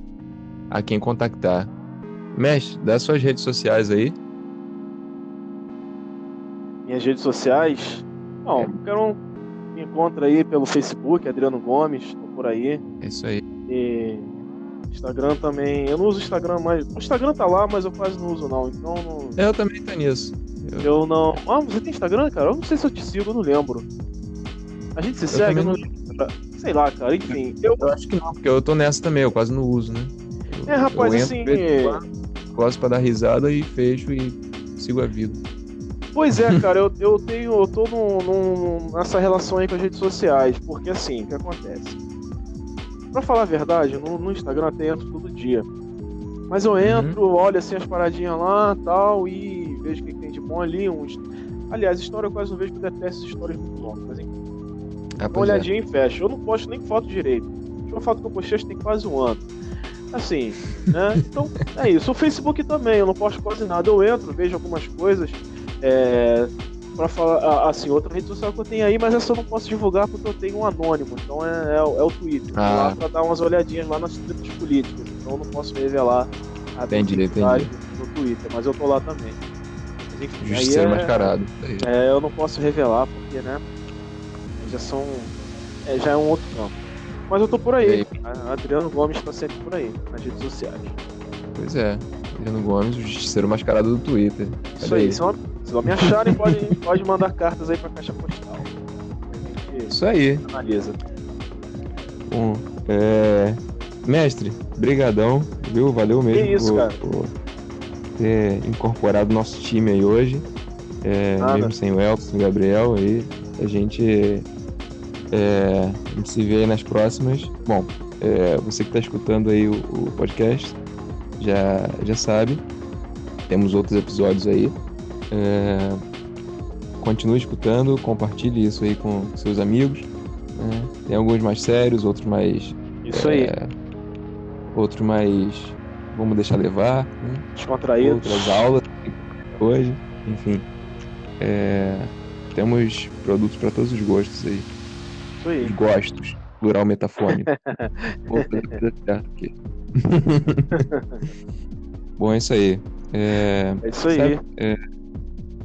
a quem contactar. Mestre, dá suas redes sociais aí. Minhas redes sociais? Bom, é. quero um, me encontra aí pelo Facebook, Adriano Gomes, tô por aí. É isso aí. E Instagram também. Eu não uso Instagram mais. O Instagram tá lá, mas eu quase não uso não. Então não... Eu também tô nisso. Eu... eu não. Ah, você tem Instagram, cara? Eu não sei se eu te sigo, eu não lembro. A gente se eu segue? Não... Sei lá, cara, enfim. Eu... eu... acho que não, porque eu tô nessa também, eu quase não uso, né? Eu, é, rapaz, assim. Gosto pra dar risada e fecho e sigo a vida. Pois é, cara, eu, eu tenho. Eu tô num, num, nessa relação aí com as redes sociais, porque assim, o que acontece? Pra falar a verdade, no, no Instagram eu entro todo dia. Mas eu uhum. entro, uhum. olho assim as paradinhas lá tal, e vejo o que tem de bom ali. Uns... Aliás, história eu quase não vejo, porque eu detesto histórias muito longas, mas enfim. Ah, uma olhadinha é. e fecha. Eu não posto nem foto direito. Uma foto que eu postei tem quase um ano. Assim, né? Então, é isso. O Facebook também, eu não posto quase nada. Eu entro, vejo algumas coisas. É, para falar, assim, outra rede social que eu tenho aí, mas essa eu não posso divulgar porque eu tenho um anônimo, então é, é, é o Twitter. Ah. Lá pra dar umas olhadinhas lá nas tretas políticas, então eu não posso revelar a entendi, entendi. no Twitter, mas eu tô lá também. Mas, enfim, Justiceiro é, mascarado. É, eu não posso revelar porque, né, já são. É, já é um outro campo. Mas eu tô por aí. Adriano Gomes tá sempre por aí, nas redes sociais. Pois é. Adriano Gomes, o justiceiro mascarado do Twitter. Isso aí. Se, se me acharem, pode, pode mandar cartas aí pra caixa postal. Isso aí. Analisa. Bom, é... Mestre, brigadão, viu? Valeu mesmo que isso, por, cara. por ter incorporado nosso time aí hoje. É, mesmo sem o Elton, o Gabriel aí. A gente é, a gente se vê aí nas próximas. Bom, é, você que está escutando aí o, o, podcast já, já sabe. Temos outros episódios aí. É, continue escutando, compartilhe isso aí com seus amigos. Né? Tem alguns mais sérios, outros mais. Isso aí. É, outros mais. Vamos deixar levar. Né? Descontraídos. Outras aulas hoje. Enfim. É, temos produtos para todos os gostos aí. Isso aí. Os gostos. Plural metafônico. [LAUGHS] [LAUGHS] Bom, é isso aí. É, é isso aí. É,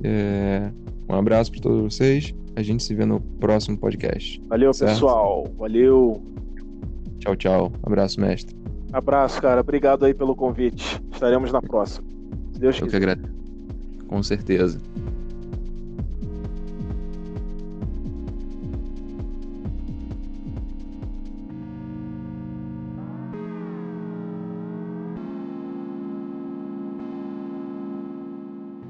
é, um abraço para todos vocês. A gente se vê no próximo podcast. Valeu, certo? pessoal. Valeu. Tchau, tchau. Abraço, mestre. Abraço, cara. Obrigado aí pelo convite. Estaremos na próxima. Se Deus Eu quiser. que agradeço. Com certeza.